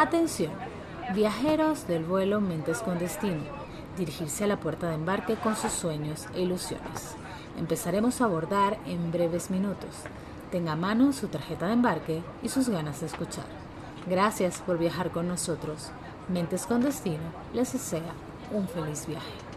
Atención, viajeros del vuelo Mentes con Destino, dirigirse a la puerta de embarque con sus sueños e ilusiones. Empezaremos a abordar en breves minutos. Tenga a mano su tarjeta de embarque y sus ganas de escuchar. Gracias por viajar con nosotros. Mentes con Destino les desea un feliz viaje.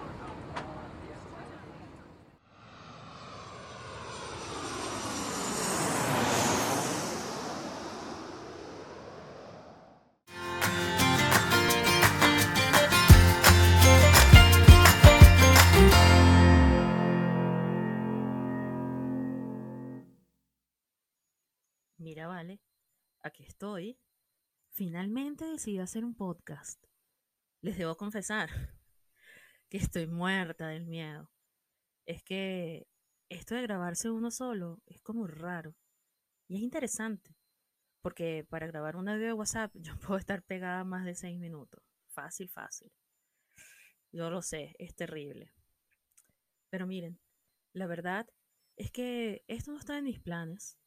Vale, aquí estoy. Finalmente decidí hacer un podcast. Les debo confesar que estoy muerta del miedo. Es que esto de grabarse uno solo es como raro. Y es interesante. Porque para grabar un audio de WhatsApp yo puedo estar pegada más de seis minutos. Fácil, fácil. Yo lo sé, es terrible. Pero miren, la verdad es que esto no está en mis planes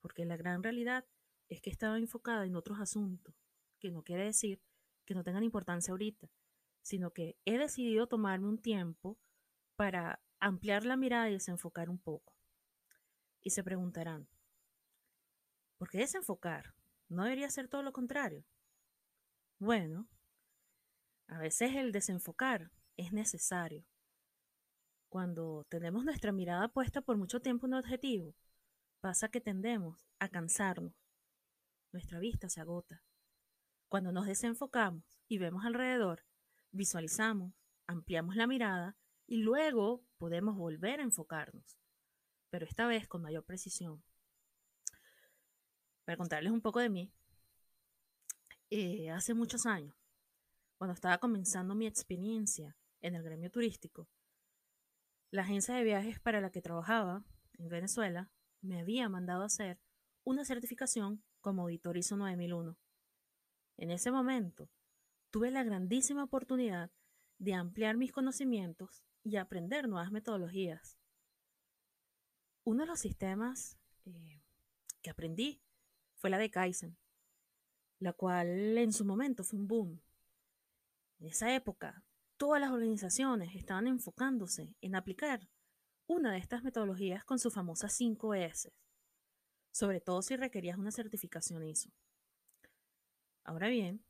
porque la gran realidad es que estaba enfocada en otros asuntos, que no quiere decir que no tengan importancia ahorita, sino que he decidido tomarme un tiempo para ampliar la mirada y desenfocar un poco. Y se preguntarán, ¿por qué desenfocar? ¿No debería ser todo lo contrario? Bueno, a veces el desenfocar es necesario. Cuando tenemos nuestra mirada puesta por mucho tiempo en un objetivo, Pasa que tendemos a cansarnos. Nuestra vista se agota. Cuando nos desenfocamos y vemos alrededor, visualizamos, ampliamos la mirada y luego podemos volver a enfocarnos, pero esta vez con mayor precisión. Para contarles un poco de mí, eh, hace muchos años, cuando estaba comenzando mi experiencia en el gremio turístico, la agencia de viajes para la que trabajaba en Venezuela me había mandado hacer una certificación como auditor ISO 9001. En ese momento, tuve la grandísima oportunidad de ampliar mis conocimientos y aprender nuevas metodologías. Uno de los sistemas eh, que aprendí fue la de Kaizen, la cual en su momento fue un boom. En esa época, todas las organizaciones estaban enfocándose en aplicar una de estas metodologías con sus famosas 5 S, sobre todo si requerías una certificación ISO. Ahora bien,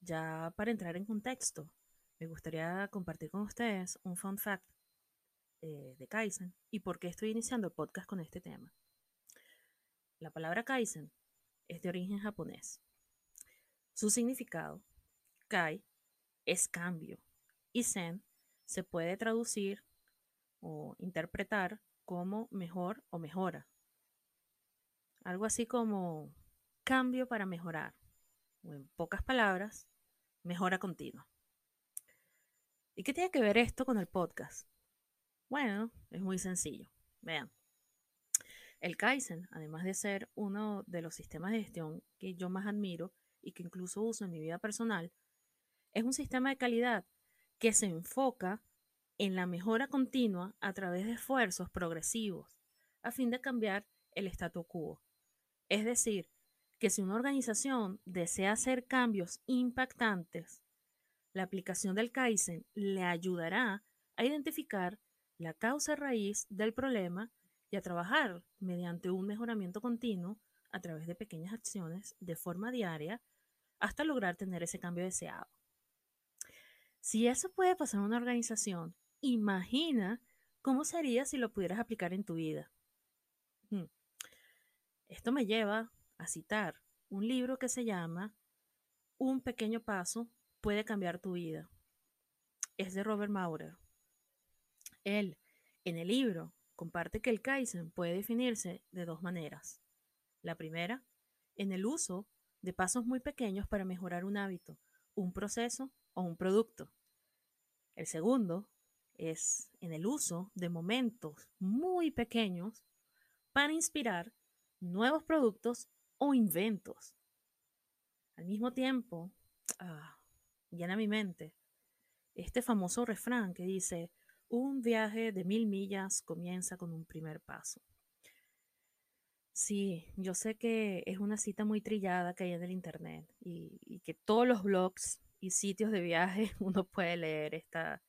ya para entrar en contexto, me gustaría compartir con ustedes un fun fact eh, de Kaizen y por qué estoy iniciando el podcast con este tema. La palabra Kaizen es de origen japonés. Su significado, Kai, es cambio y Zen se puede traducir o interpretar como mejor o mejora. Algo así como cambio para mejorar, o en pocas palabras, mejora continua. ¿Y qué tiene que ver esto con el podcast? Bueno, es muy sencillo. Vean. El Kaizen, además de ser uno de los sistemas de gestión que yo más admiro y que incluso uso en mi vida personal, es un sistema de calidad que se enfoca en la mejora continua a través de esfuerzos progresivos, a fin de cambiar el statu quo. Es decir, que si una organización desea hacer cambios impactantes, la aplicación del Kaizen le ayudará a identificar la causa raíz del problema y a trabajar mediante un mejoramiento continuo a través de pequeñas acciones de forma diaria hasta lograr tener ese cambio deseado. Si eso puede pasar en una organización Imagina cómo sería si lo pudieras aplicar en tu vida. Hmm. Esto me lleva a citar un libro que se llama Un pequeño paso puede cambiar tu vida. Es de Robert Maurer. Él, en el libro, comparte que el Kaizen puede definirse de dos maneras. La primera, en el uso de pasos muy pequeños para mejorar un hábito, un proceso o un producto. El segundo, es en el uso de momentos muy pequeños para inspirar nuevos productos o inventos. Al mismo tiempo, ah, llena mi mente este famoso refrán que dice, un viaje de mil millas comienza con un primer paso. Sí, yo sé que es una cita muy trillada que hay en el internet y, y que todos los blogs y sitios de viaje uno puede leer esta,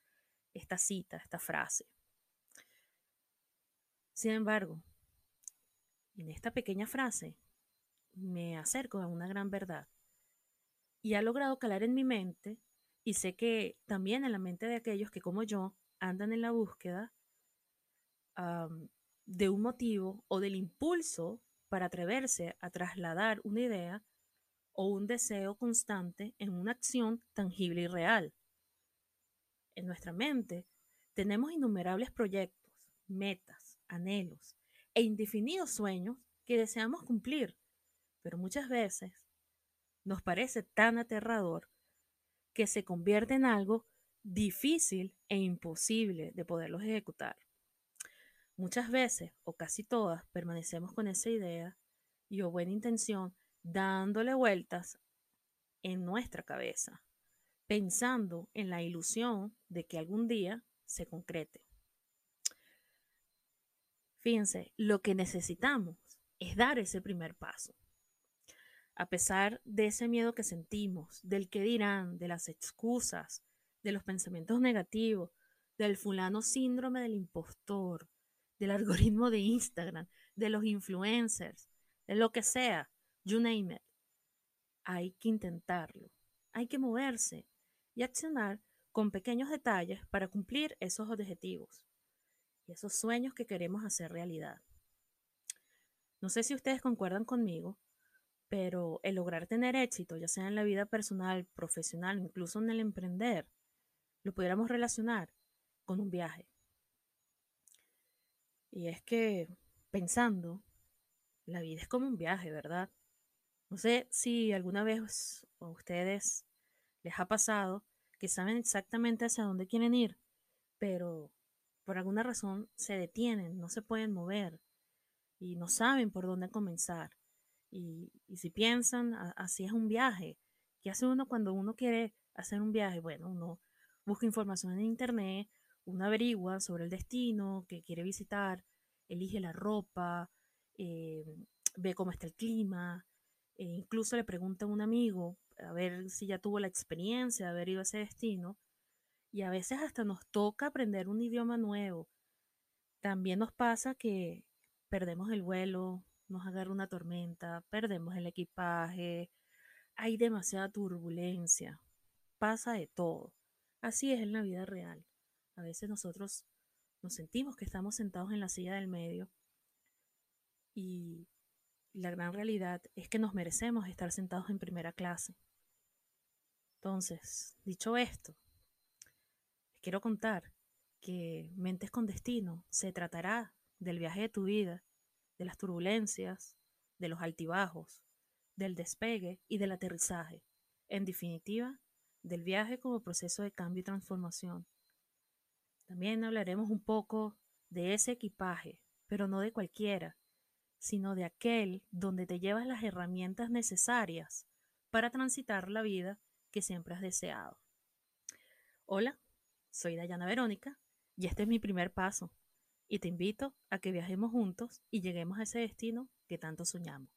esta cita, esta frase. Sin embargo, en esta pequeña frase me acerco a una gran verdad y ha logrado calar en mi mente y sé que también en la mente de aquellos que como yo andan en la búsqueda de un motivo o del impulso para atreverse a trasladar una idea o un deseo constante en una acción tangible y real. En nuestra mente tenemos innumerables proyectos, metas, anhelos e indefinidos sueños que deseamos cumplir, pero muchas veces nos parece tan aterrador que se convierte en algo difícil e imposible de poderlos ejecutar. Muchas veces, o casi todas, permanecemos con esa idea y o buena intención dándole vueltas en nuestra cabeza, pensando en la ilusión de que algún día se concrete. Fíjense, lo que necesitamos es dar ese primer paso. A pesar de ese miedo que sentimos, del que dirán, de las excusas, de los pensamientos negativos, del fulano síndrome del impostor, del algoritmo de Instagram, de los influencers, de lo que sea, you name it. Hay que intentarlo, hay que moverse y accionar con pequeños detalles para cumplir esos objetivos y esos sueños que queremos hacer realidad. No sé si ustedes concuerdan conmigo, pero el lograr tener éxito, ya sea en la vida personal, profesional, incluso en el emprender, lo pudiéramos relacionar con un viaje. Y es que, pensando, la vida es como un viaje, ¿verdad? No sé si alguna vez ustedes les ha pasado que saben exactamente hacia dónde quieren ir, pero por alguna razón se detienen, no se pueden mover y no saben por dónde comenzar. Y, si piensan, así es un viaje. ¿Qué hace uno cuando uno quiere hacer un viaje? Bueno, uno busca información en internet, uno averigua sobre el destino que quiere visitar, elige la ropa, eh, ve cómo está el clima, e incluso le pregunta a un amigo a ver si ya tuvo la experiencia de haber ido a ese destino. Y a veces hasta nos toca aprender un idioma nuevo. También nos pasa que perdemos el vuelo, nos agarra una tormenta, perdemos el equipaje, hay demasiada turbulencia, pasa de todo. Así es en la vida real. A veces nosotros nos sentimos que estamos sentados en la silla del medio y la gran realidad es que nos merecemos estar sentados en primera clase. Entonces, dicho esto, quiero contar que Mentes con Destino se tratará del viaje de tu vida, de las turbulencias, de los altibajos, del despegue y del aterrizaje. En definitiva, del viaje como proceso de cambio y transformación. También hablaremos un poco de ese equipaje, pero no de cualquiera, sino de aquel donde te llevas las herramientas necesarias para transitar la vida que siempre has deseado. Hola, soy Dayana Verónica y este es mi primer paso y te invito a que viajemos juntos y lleguemos a ese destino que tanto soñamos.